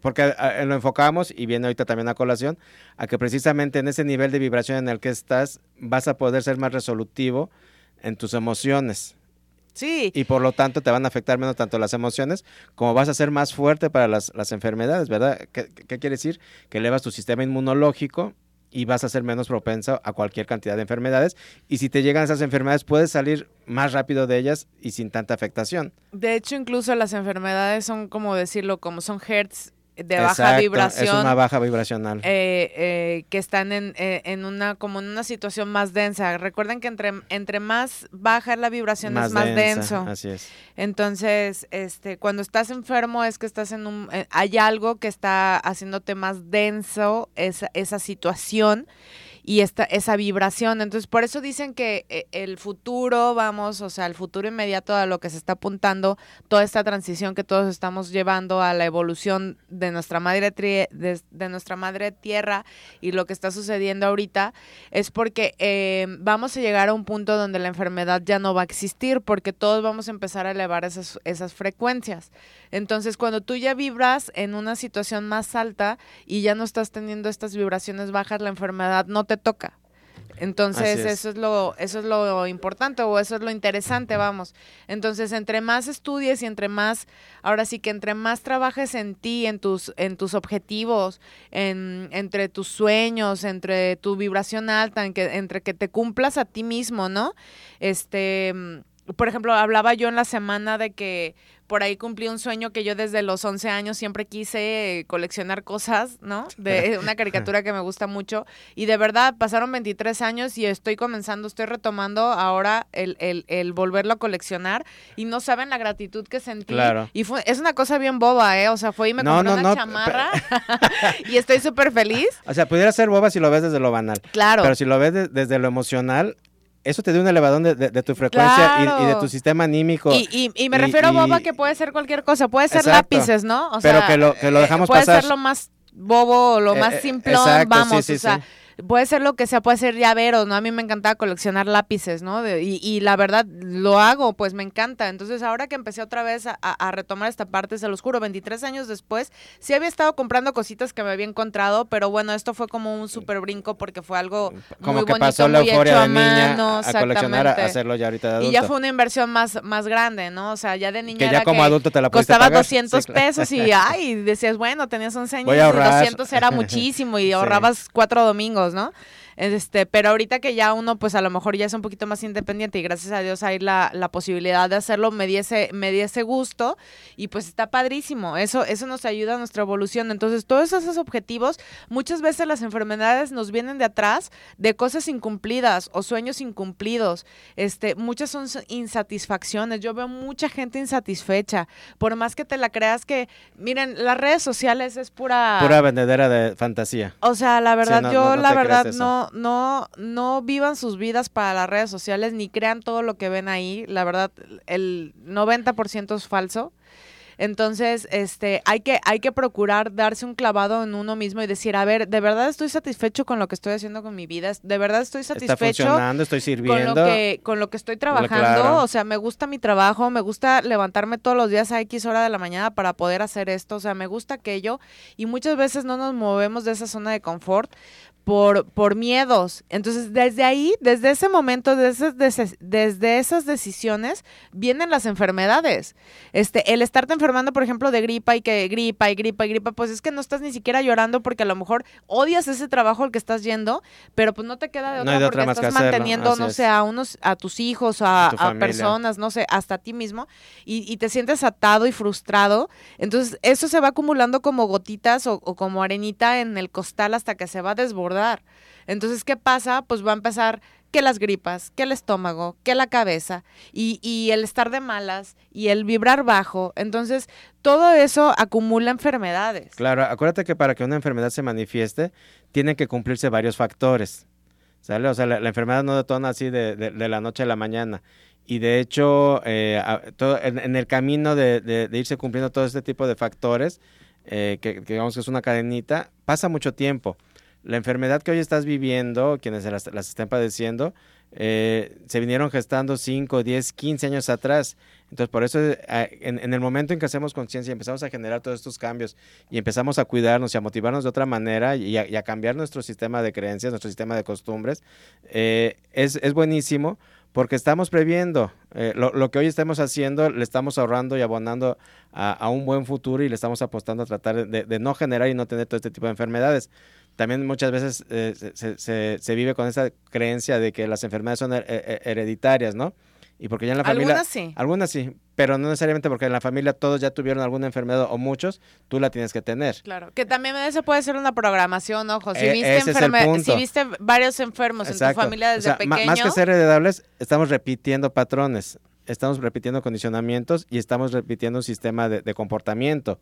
S2: porque lo enfocamos, y viene ahorita también a colación, a que precisamente en ese nivel de vibración en el que estás, vas a poder ser más resolutivo en tus emociones.
S3: Sí.
S2: Y por lo tanto te van a afectar menos tanto las emociones como vas a ser más fuerte para las, enfermedades, ¿verdad? ¿Qué, quiere decir? Que elevas tu sistema inmunológico y vas a ser menos propenso a cualquier cantidad de enfermedades. Y si te llegan esas enfermedades, puedes salir más rápido de ellas y sin tanta afectación.
S3: De hecho, incluso las enfermedades son, como decirlo, como son hertz de baja vibración. Es
S2: una baja vibracional.
S3: Eh, eh, que están en, eh, en, una, como en una situación más densa. Recuerden que entre, entre más baja la vibración es más denso.
S2: Así es.
S3: Entonces, este, cuando estás enfermo es que estás en un, hay algo que está haciéndote más denso esa, esa situación y esta, esa vibración. Entonces, por eso dicen que eh, el futuro, vamos, o sea, el futuro inmediato a lo que se está apuntando, toda esta transición que todos estamos llevando a la evolución de nuestra madre, de, nuestra madre tierra y lo que está sucediendo ahorita, es porque eh, vamos a llegar a un punto donde la enfermedad ya no va a existir, porque todos vamos a empezar a elevar esas, esas frecuencias. Entonces, cuando tú ya vibras en una situación más alta y ya no estás teniendo estas vibraciones bajas, la enfermedad no te toca. Entonces, eso es lo eso es lo importante o eso es lo interesante, vamos. Entonces, entre más estudies y entre más ahora sí que entre más trabajes en ti, en tus en tus objetivos, en entre tus sueños, entre tu vibración alta, en que entre que te cumplas a ti mismo, ¿no? Este, por ejemplo, hablaba yo en la semana de que por ahí cumplí un sueño que yo desde los 11 años siempre quise coleccionar cosas, ¿no? De una caricatura que me gusta mucho. Y de verdad, pasaron 23 años y estoy comenzando, estoy retomando ahora el, el, el volverlo a coleccionar. Y no saben la gratitud que sentí.
S2: Claro.
S3: Y fue, es una cosa bien boba, ¿eh? O sea, fue y me compré una chamarra <laughs> y estoy súper feliz.
S2: O sea, pudiera ser boba si lo ves desde lo banal.
S3: Claro.
S2: Pero si lo ves desde lo emocional, eso te da un elevadón de, tu frecuencia y, de tu sistema anímico.
S3: Y, me refiero a boba que puede ser cualquier cosa, puede ser lápices, ¿no?
S2: O sea, Pero que lo, que lo dejamos
S3: puede
S2: pasar.
S3: Puede ser lo más bobo, lo eh, más eh, simplón, vamos, o sea, puede ser lo que sea, puede ser llaveros, ¿no? A mí me encantaba coleccionar lápices, ¿no? y, y, la verdad, lo hago, pues me encanta. Entonces, ahora que empecé otra vez a, retomar esta parte, se los juro, 23 años después, sí había estado comprando cositas que me había encontrado, pero bueno, esto fue como un súper brinco porque fue algo
S2: como
S3: muy
S2: que
S3: bonito,
S2: pasó la
S3: muy
S2: euforia
S3: hecho
S2: de
S3: a
S2: niña
S3: mano,
S2: a, coleccionar, a hacerlo ya ahorita de adulto.
S3: Y ya fue una inversión más, más grande, ¿no? O sea, ya de niña
S2: que ya como adulto te la
S3: costaba
S2: pagar.
S3: 200 pesos y, <laughs> ay, decías, bueno, tenías 11 años y 200 era <laughs> muchísimo y ahorrabas cuatro domingos, ¿no? Este, pero ahorita que ya uno, pues a lo mejor ya es un poquito más independiente y gracias a Dios hay la, la posibilidad de hacerlo, me diese, me diese gusto y pues está padrísimo. Eso, eso nos ayuda a nuestra evolución. Entonces, todos esos objetivos, muchas veces las enfermedades nos vienen de atrás de cosas incumplidas o sueños incumplidos. Este, muchas son insatisfacciones. Yo veo mucha gente insatisfecha. Por más que te la creas que, miren, las redes sociales es pura...
S2: Pura vendedera de fantasía.
S3: O sea, la verdad, yo la verdad no no, no, vivan sus vidas para las redes sociales ni crean todo lo que ven ahí. La verdad, el 90% es falso. Entonces, este, hay que, hay que procurar darse un clavado en uno mismo y decir, a ver, de verdad estoy satisfecho con lo que estoy haciendo con mi vida, de verdad estoy satisfecho
S2: estoy sirviendo.
S3: con lo que, con lo que estoy trabajando, o sea, me gusta mi trabajo, me gusta levantarme todos los días a X hora de la mañana para poder hacer esto, o sea, me gusta aquello, y muchas veces no nos movemos de esa zona de confort por, por miedos. Entonces, desde ahí, desde ese momento, desde, desde, esas decisiones, vienen las enfermedades. Este, el estarte enfermando, por ejemplo, de gripa y que gripa y gripa y gripa, pues es que no estás ni siquiera llorando porque a lo mejor odias ese trabajo al que estás yendo, pero pues no te queda de otra porque estás manteniendo, no sé, a unos, a tus hijos, a, a, personas, no sé, hasta a ti mismo, y, y, te sientes atado y frustrado. Entonces, eso se va acumulando como gotitas o, o como arenita en el costal hasta que se va a desbordar. Entonces, ¿qué pasa? Pues va a empezar que las gripas, que el estómago, que la cabeza y, y el estar de malas y el vibrar bajo. Entonces, todo eso acumula enfermedades.
S2: Claro, acuérdate que para que una enfermedad se manifieste, tienen que cumplirse varios factores. ¿Sale? O sea, la, enfermedad no detona así de, de, la noche a la mañana. Y de hecho, eh, en, el camino de, de, irse cumpliendo todo este tipo de factores, eh, que, digamos que es una cadenita, pasa mucho tiempo. La enfermedad que hoy estás viviendo, quienes las, las estén padeciendo, eh, se vinieron gestando 5, 10, 15 años atrás. Entonces, por eso, eh, en, el momento en que hacemos conciencia y empezamos a generar todos estos cambios y empezamos a cuidarnos y a motivarnos de otra manera y a, cambiar nuestro sistema de creencias, nuestro sistema de costumbres, eh, es, buenísimo porque estamos previendo. Eh, lo, que hoy estamos haciendo, le estamos ahorrando y abonando a, un buen futuro y le estamos apostando a tratar de, no generar y no tener todo este tipo de enfermedades. También muchas veces eh, se, se, vive con esa creencia de que las enfermedades son hereditarias, ¿no? Y porque ya en la familia...
S3: Algunas sí.
S2: Algunas sí, pero no necesariamente porque en la familia todos ya tuvieron alguna enfermedad o muchos, tú la tienes que tener.
S3: Claro, que también eso puede ser una programación, ojo. Si, eh, viste, si viste varios enfermos en tu familia desde pequeño...
S2: Más que ser heredables, estamos repitiendo patrones, estamos repitiendo condicionamientos y estamos repitiendo un sistema de comportamiento.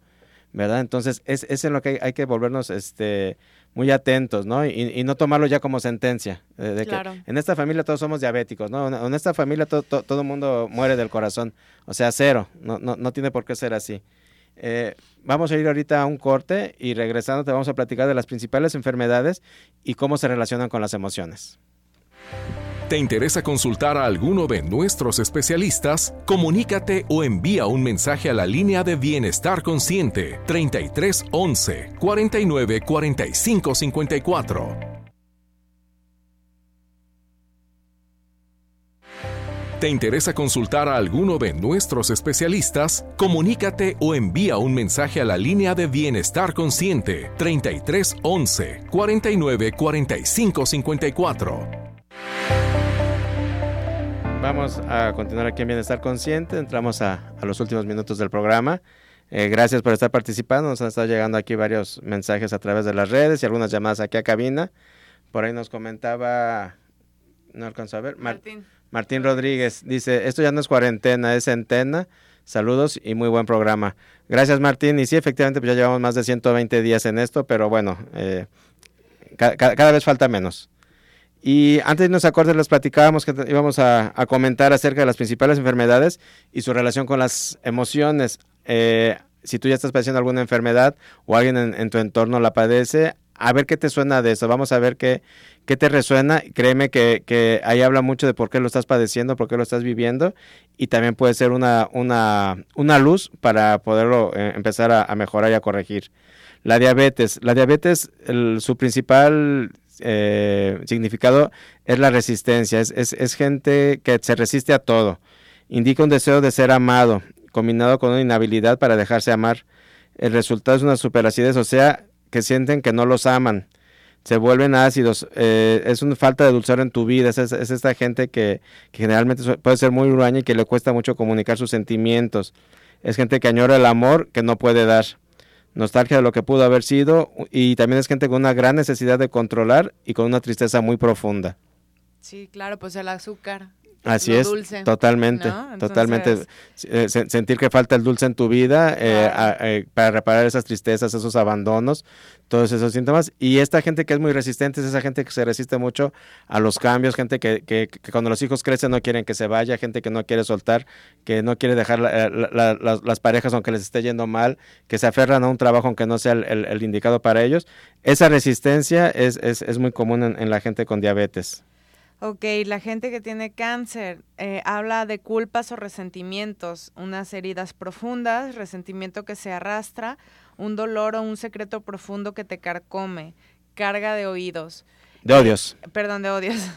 S2: ¿Verdad? Entonces, es, es en lo que hay, que volvernos este, muy atentos, ¿no? Y, no tomarlo ya como sentencia. De, que en esta familia todos somos diabéticos, ¿no? En esta familia todo el mundo muere del corazón. O sea, cero. No, no, no tiene por qué ser así. Eh, vamos a ir ahorita a un corte y regresando te vamos a platicar de las principales enfermedades y cómo se relacionan con las emociones.
S1: ¿Te interesa consultar a alguno de nuestros especialistas? Comunícate o envía un mensaje a la línea de Bienestar Consciente 33 11 49 45 54. ¿Te interesa consultar a alguno de nuestros especialistas? Comunícate o envía un mensaje a la línea de Bienestar Consciente 33 11 49 45 54.
S2: Vamos a continuar aquí en Bienestar Consciente. Entramos a, los últimos minutos del programa. Eh, gracias por estar participando. Nos han estado llegando aquí varios mensajes a través de las redes y algunas llamadas aquí a cabina. Por ahí nos comentaba, no alcanzó a ver, Martín. Martín Rodríguez dice, esto ya no es cuarentena, es centena. Saludos y muy buen programa. Gracias Martín. Y sí, efectivamente, pues ya llevamos más de 120 días en esto, pero bueno, eh, cada vez falta menos. Y antes de irnos a les platicábamos que íbamos a, comentar acerca de las principales enfermedades y su relación con las emociones. Eh, si tú ya estás padeciendo alguna enfermedad o alguien en, tu entorno la padece, a ver qué te suena de eso. Vamos a ver qué, qué te resuena. Créeme que, ahí habla mucho de por qué lo estás padeciendo, por qué lo estás viviendo y también puede ser una, una, una luz para poderlo eh, empezar a, mejorar y a corregir. La diabetes. La diabetes, su principal eh, significado es la resistencia, es, es, gente que se resiste a todo. Indica un deseo de ser amado, combinado con una inhabilidad para dejarse amar. El resultado es una superacidez, o sea, que sienten que no los aman. Se vuelven ácidos, eh, es una falta de dulzor en tu vida, es, esta gente que, que, generalmente puede ser muy huraña y que le cuesta mucho comunicar sus sentimientos. Es gente que añora el amor que no puede dar nostalgia de lo que pudo haber sido y también es gente con una gran necesidad de controlar y con una tristeza muy profunda.
S3: Sí, claro, pues el azúcar.
S2: Así es, totalmente, totalmente. Eh, sentir que falta el dulce en tu vida eh, eh, para reparar esas tristezas, esos abandonos, todos esos síntomas. Y esta gente que es muy resistente es esa gente que se resiste mucho a los cambios, gente que, que, cuando los hijos crecen no quieren que se vaya, gente que no quiere soltar, que no quiere dejar las, parejas aunque les esté yendo mal, que se aferran a un trabajo aunque no sea el, indicado para ellos. Esa resistencia es, es, es muy común en la gente con diabetes.
S3: Ok, la gente que tiene cáncer eh, habla de culpas o resentimientos, unas heridas profundas, resentimiento que se arrastra, un dolor o un secreto profundo que te carcome, carga de oídos.
S2: De odios.
S3: Eh, perdón, de odios. <laughs>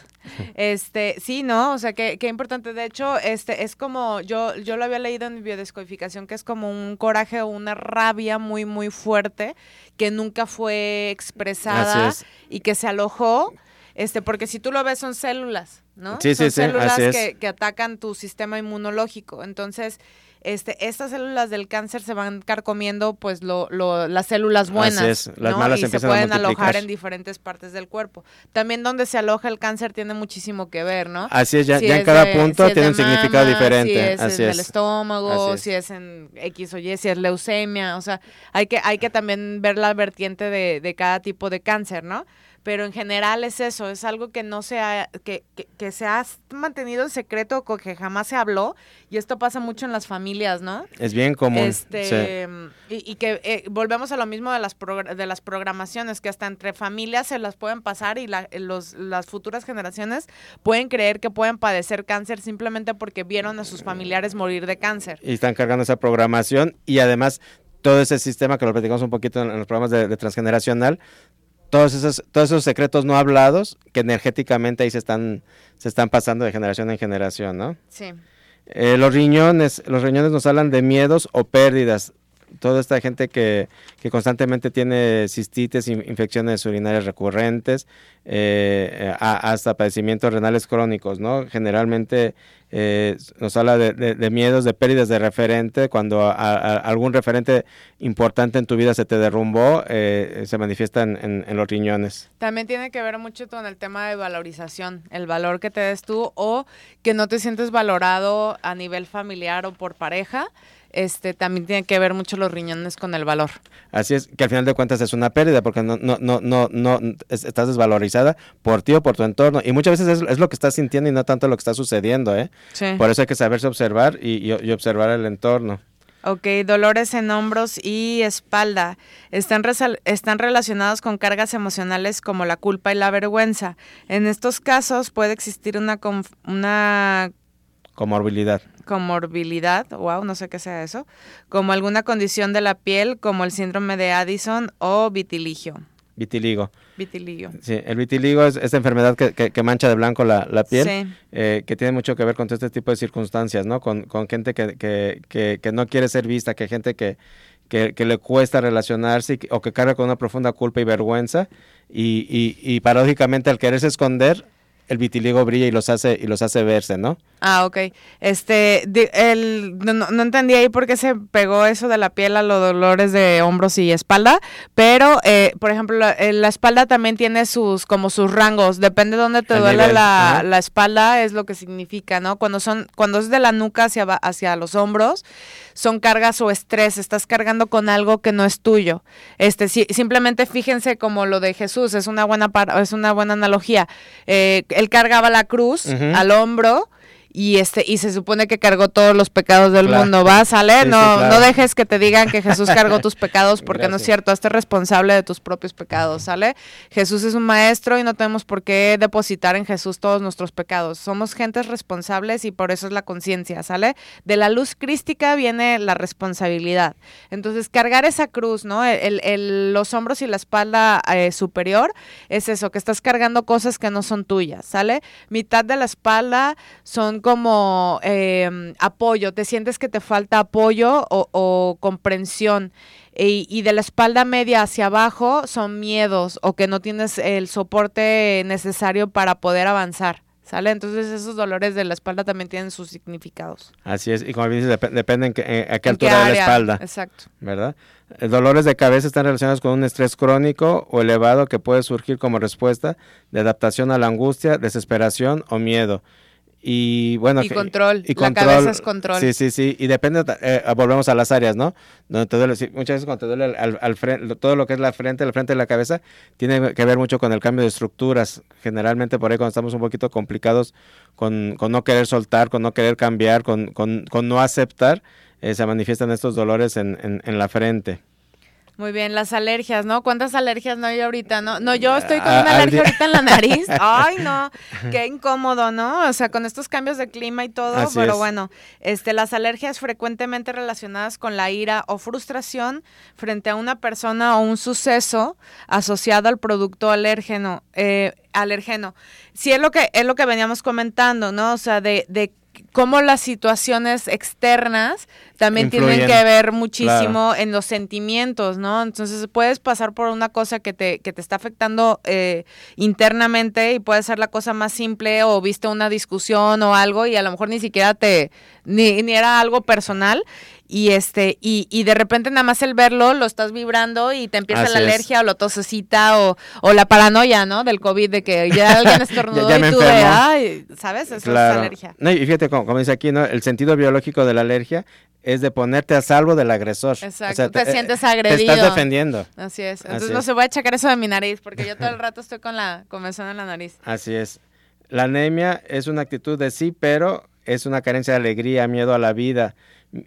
S3: Este, sí, ¿no? O sea, qué, qué importante. De hecho, este es como, yo, yo lo había leído en mi biodescodificación, que es como un coraje o una rabia muy, muy fuerte que nunca fue expresada y que se alojó este, porque si tú lo ves son células, ¿no?
S2: Sí,
S3: son
S2: sí,
S3: células que, que, atacan tu sistema inmunológico. Entonces, este, estas células del cáncer se van carcomiendo pues lo, lo, las células buenas.
S2: Así es, las malas
S3: y se
S2: a
S3: pueden alojar en diferentes partes del cuerpo. También donde se aloja el cáncer tiene muchísimo que ver, ¿no?
S2: Así es, ya,
S3: Si
S2: ya en
S3: es
S2: cada
S3: de-
S2: punto
S3: si es
S2: tiene un significado diferente.
S3: Si es
S2: Así
S3: en
S2: es.
S3: el estómago,
S2: es.
S3: si es en X o Y, si es leucemia, o sea, hay que, hay que también ver la vertiente de, de cada tipo de cáncer, ¿no? Pero en general es eso, es algo que no se ha, que, que, que se ha mantenido en secreto, que jamás se habló, y esto pasa mucho en las familias, ¿no?
S2: Es bien común.
S3: Este,
S2: sí.
S3: y, y que eh, volvemos a lo mismo de las de las programaciones, que hasta entre familias se las pueden pasar y la- los, las futuras generaciones pueden creer que pueden padecer cáncer simplemente porque vieron a sus familiares morir de cáncer.
S2: y están cargando esa programación y además todo ese sistema que lo platicamos un poquito en, en los programas de, de transgeneracional, todos esos, todos esos secretos no hablados que energéticamente ahí se están, se están pasando de generación en generación, ¿no?
S3: Sí.
S2: Eh, los riñones, los riñones nos hablan de miedos o pérdidas. Toda esta gente que, que constantemente tiene cistitis, in- infecciones urinarias recurrentes, eh, hasta padecimientos renales crónicos, ¿no? Generalmente eh, nos habla de, miedos, de pérdidas de referente, cuando algún referente importante en tu vida se te derrumbó, eh, se manifiesta en, en- en los riñones.
S3: También tiene que ver mucho con el tema de valorización, el valor que te des tú o que no te sientes valorado a nivel familiar o por pareja. Este también tiene que ver mucho los riñones con el valor.
S2: Así es, que al final de cuentas es una pérdida porque no, no, no, no, no es- estás desvalorizada por ti o por tu entorno. Y muchas veces es, es lo que estás sintiendo y no tanto lo que está sucediendo, ¿eh?
S3: Sí.
S2: Por eso hay que saberse observar y, y- y observar el entorno.
S3: Ok, dolores en hombros y espalda. Están, están relacionados con cargas emocionales como la culpa y la vergüenza. En estos casos puede existir una, una
S2: Comorbilidad.
S3: comorbilidad, wow, no sé qué sea eso, como alguna condición de la piel como el síndrome de Addison o vitiligio.
S2: Vitiligo.
S3: Vitiligio.
S2: Sí, el vitiligo es esta enfermedad que, que- que mancha de blanco la, la piel,
S3: Sí.
S2: eh, que tiene mucho que ver con todo este tipo de circunstancias, ¿no? Con, con gente que, que, que, que no quiere ser vista, que gente que, que, que le cuesta relacionarse o que carga con una profunda culpa y vergüenza y, y, y paradójicamente al quererse esconder, el vitiligo brilla y los hace, y los hace verse, ¿no?
S3: Ah, ok. Este, el, no, no- entendí ahí por qué se pegó eso de la piel a los dolores de hombros y espalda, pero, eh, por ejemplo, la, eh, la espalda también tiene sus, como sus rangos, depende de dónde te
S2: El
S3: duele la, la espalda, es lo que significa, ¿no? Cuando son, cuando es de la nuca hacia, hacia los hombros, son cargas o estrés, estás cargando con algo que no es tuyo. Este, sí, simplemente fíjense como lo de Jesús, es una buena, par- es una buena analogía. Eh, él cargaba la cruz al hombro y este y se supone que cargó todos los pecados del
S2: Claro.
S3: mundo, ¿va? ¿Sale?
S2: Sí, sí,
S3: no,
S2: claro.
S3: no dejes que te digan que Jesús cargó tus <laughs> pecados porque no es cierto, hazte responsable de tus propios pecados, ¿sale? Jesús es un maestro y no tenemos por qué depositar en Jesús todos nuestros pecados. Somos gentes responsables y por eso es la conciencia, ¿sale? De la luz crística viene la responsabilidad. Entonces, cargar esa cruz, ¿no? El, el- los hombros y la espalda eh, superior es eso, que estás cargando cosas que no son tuyas, ¿sale? Mitad de la espalda son como eh, apoyo, te sientes que te falta apoyo o, o comprensión. Y, y de la espalda media hacia abajo son miedos o que no tienes el soporte necesario para poder avanzar. ¿Sale? Entonces esos dolores de la espalda también tienen sus significados.
S2: Así es, y como bien dices, dep- depende en qué, en- a qué
S3: ¿En qué
S2: altura de la espalda.
S3: Exacto.
S2: ¿verdad? Eh, Dolores de cabeza están relacionados con un estrés crónico o elevado que puede surgir como respuesta de adaptación a la angustia, desesperación o miedo. Y bueno,
S3: Y control. La cabeza es control.
S2: Sí, sí, sí. Y depende, eh, volvemos a las áreas, ¿no? Donde te duele, sí, muchas veces cuando te duele al, al, al frente, todo lo que es la frente, la frente de la cabeza, tiene que ver mucho con el cambio de estructuras. Generalmente por ahí cuando estamos un poquito complicados con, con no querer soltar, con no querer cambiar, con, con, con no aceptar, eh, se manifiestan estos dolores en, en, en la frente.
S3: Muy bien, las alergias, ¿no? ¿Cuántas alergias no hay ahorita, no? No, yo estoy con
S2: Ah,
S3: una
S2: al
S3: alergia ahorita en la nariz. <laughs> Ay, no, qué incómodo, ¿no? O sea, con estos cambios de clima y todo,
S2: Así
S3: pero
S2: es.
S3: bueno, este, las alergias frecuentemente relacionadas con la ira o frustración frente a una persona o un suceso asociado al producto alérgeno, eh, alergeno. Sí, es lo que, es lo que veníamos comentando, ¿no? O sea, de, de cómo las situaciones externas también tienen que ver muchísimo en los sentimientos, ¿no? Entonces puedes pasar por una cosa que te, que te está afectando eh, internamente y puede ser la cosa más simple o viste una discusión o algo y a lo mejor ni siquiera te, ni, ni era algo personal y este y, y de repente nada más el verlo lo estás vibrando y te empieza la alergia o la tosecita o, o la paranoia, ¿no? Del COVID de que ya <laughs> alguien estornudó y tú de, ay, ¿sabes? Eso es alergia.
S2: No, y fíjate como, dice aquí, ¿no? El sentido biológico de la alergia es de ponerte a salvo del agresor.
S3: Exacto, te, sientes agredido.
S2: Te estás defendiendo.
S3: Así es. Entonces no se voy a checar eso de mi nariz porque yo todo el rato estoy con la convención en la nariz.
S2: Así es. La anemia es una actitud de sí, pero es una carencia de alegría, miedo a la vida,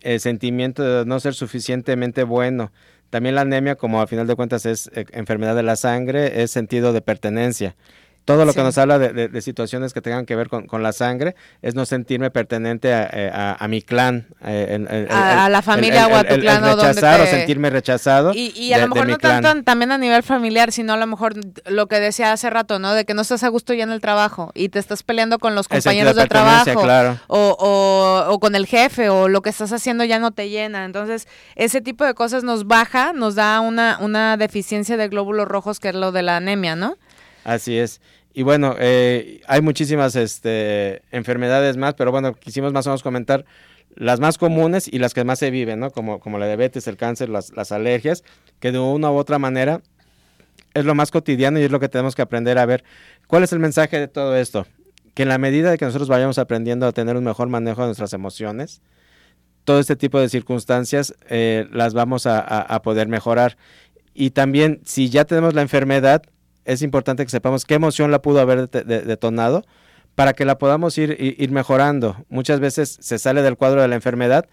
S2: el sentimiento de no ser suficientemente bueno. También la anemia, como al final de cuentas es eh, enfermedad de la sangre, es sentido de pertenencia. Todo lo que nos habla de, situaciones que tengan que ver con, la sangre es no sentirme pertenente a, eh, mi clan.
S3: Eh, a, la familia o a tu clan.
S2: rechazar o sentirme rechazado.
S3: Y, a lo mejor no tanto también a nivel familiar, sino a lo mejor lo que decía hace rato, ¿no? De que no estás a gusto ya en el trabajo y te estás peleando con los compañeros de, trabajo. O, o, con el jefe o lo que estás haciendo ya no te llena. Entonces, ese tipo de cosas nos baja, nos da una, una deficiencia de glóbulos rojos que es lo de la anemia, ¿no?
S2: Así es. Y bueno, eh, hay muchísimas este, enfermedades más, pero bueno, quisimos más o menos comentar las más comunes y las que más se viven, ¿no? Como, como la diabetes, el cáncer, las, alergias, que de una u otra manera es lo más cotidiano y es lo que tenemos que aprender a ver. ¿Cuál es el mensaje de todo esto? Que en la medida de que nosotros vayamos aprendiendo a tener un mejor manejo de nuestras emociones, todo este tipo de circunstancias eh, las vamos a poder mejorar. Y también, si ya tenemos la enfermedad, es importante que sepamos qué emoción la pudo haber detonado para que la podamos ir, ir, mejorando. Muchas veces se sale del cuadro de la enfermedad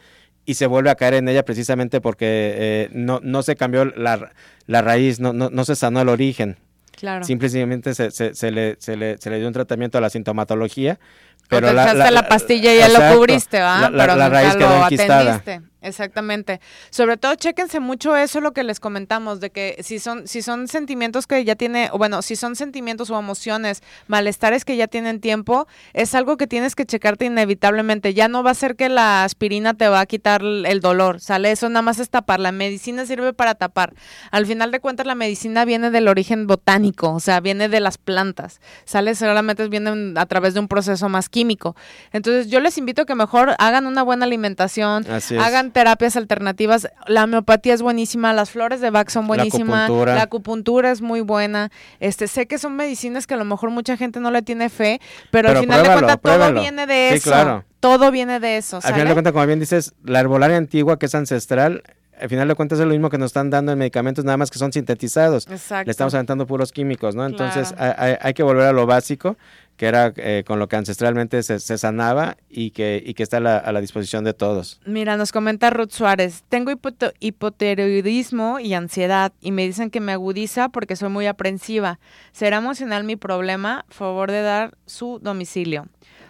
S2: y se vuelve a caer en ella precisamente porque eh, no, no se cambió la, la raíz, no, no, no, se sanó el origen.
S3: Claro.
S2: Simplemente se, se, se, le, se, le, se le dio un tratamiento a la sintomatología.
S3: Pero la, la, pastilla y ya lo cubriste, ¿va? pero la raíz quedó enquistada. Exactamente. Sobre todo, chéquense mucho eso lo que les comentamos, de que si son, si son sentimientos que ya tiene, o bueno, si son sentimientos o emociones, malestares que ya tienen tiempo, es algo que tienes que checarte inevitablemente. Ya no va a ser que la aspirina te va a quitar el dolor, ¿sale? Eso nada más es tapar. La medicina sirve para tapar. Al final de cuentas, la medicina viene del origen botánico, o sea, viene de las plantas, ¿sale? Solamente viene a través de un proceso más químico. Entonces, yo les invito a que mejor hagan una buena alimentación, hagan terapias alternativas. La homeopatía es buenísima, las flores de Bach son buenísimas, la acupuntura. es muy buena. Este, sé que son medicinas que a lo mejor mucha gente no le tiene fe, pero, al final de cuentas todo viene de eso. Todo viene de eso.
S2: Al final de cuentas, como bien dices, la herbolaria antigua que es ancestral, al final de cuentas es lo mismo que nos están dando en medicamentos, nada más que son sintetizados.
S3: Exacto.
S2: Le estamos aventando puros químicos, ¿no? Entonces hay, que volver a lo básico que era eh, con lo que ancestralmente se, sanaba y que, y que está a la, disposición de todos.
S3: Mira, nos comenta Ruth Suárez, tengo hipotiroidismo y ansiedad y me dicen que me agudiza porque soy muy aprensiva. ¿Será emocional mi problema? Favor de dar su domicilio.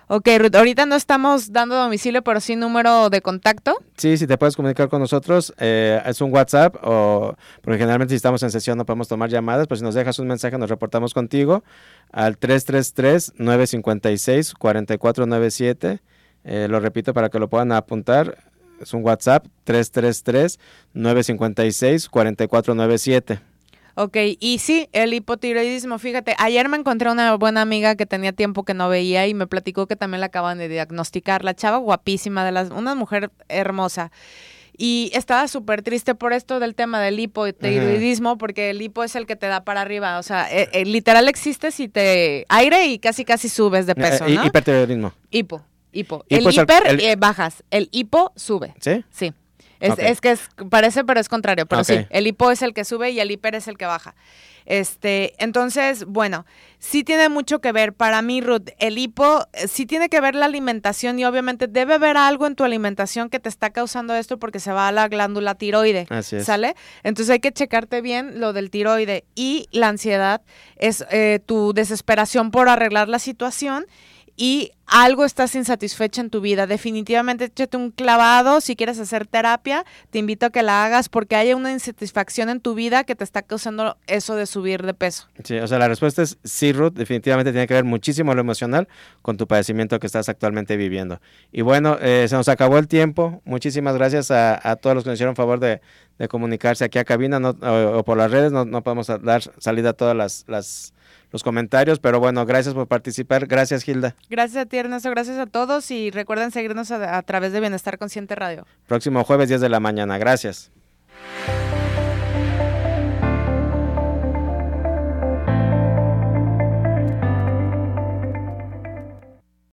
S3: Ok, Ruth, ahorita no estamos dando domicilio, pero sí número de contacto.
S2: Sí, si te puedes comunicar con nosotros, eh, es un WhatsApp, o porque generalmente si estamos en sesión no podemos tomar llamadas, pues si nos dejas un mensaje nos reportamos contigo al 333-956-4497. Eh, lo repito para que lo puedan apuntar, es un WhatsApp 333-956-4497.
S3: Ok, y sí, el hipotiroidismo, fíjate, ayer me encontré una buena amiga que tenía tiempo que no veía y me platicó que también la acaban de diagnosticar, la chava guapísima, de las, una mujer hermosa. Y estaba súper triste por esto del tema del hipotiroidismo, porque el hipo es el que te da para arriba. O sea, eh, eh, literal existe si te aire y casi casi subes de eh, peso, ¿no?
S2: Hipertiroidismo.
S3: Hipo, hipo. el hiper bajas, el hipo sube.
S2: ¿Sí?
S3: Sí. Es, que parece, pero es contrario. Pero sí, el hipo es el que sube y el hiper es el que baja. Este, entonces, bueno, sí tiene mucho que ver. Para mí, Ruth, el hipo eh, sí tiene que ver la alimentación y obviamente debe haber algo en tu alimentación que te está causando esto porque se va a la glándula tiroide.
S2: Así es.
S3: ¿Sale? Entonces hay que checarte bien lo del tiroide y la ansiedad es eh, tu desesperación por arreglar la situación y algo estás insatisfecha en tu vida. Definitivamente échate un clavado. Si quieres hacer terapia, te invito a que la hagas porque hay una insatisfacción en tu vida que te está causando eso de subir de peso.
S2: Sí, o sea, la respuesta es sí, Ruth. Definitivamente tiene que ver muchísimo lo emocional con tu padecimiento que estás actualmente viviendo. Y bueno, eh, se nos acabó el tiempo. Muchísimas gracias a, todos los que nos hicieron favor de, comunicarse aquí a cabina o, por las redes. No, no podemos dar salida a todas las, las los comentarios, pero bueno, gracias por participar. Gracias, Gilda.
S3: Gracias a ti, Ernesto. Gracias a todos y recuerden seguirnos a, a través de Bienestar Consciente Radio.
S2: Próximo jueves, 10 de la mañana. Gracias.